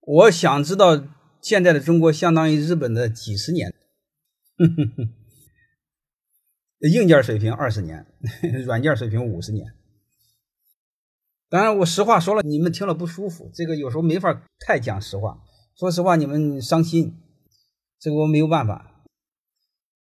我想知道现在的中国相当于日本的几十年硬件水平二十年软件水平五十年。当然我实话说了你们听了不舒服这个有时候没法太讲实话。说实话你们伤心这个我没有办法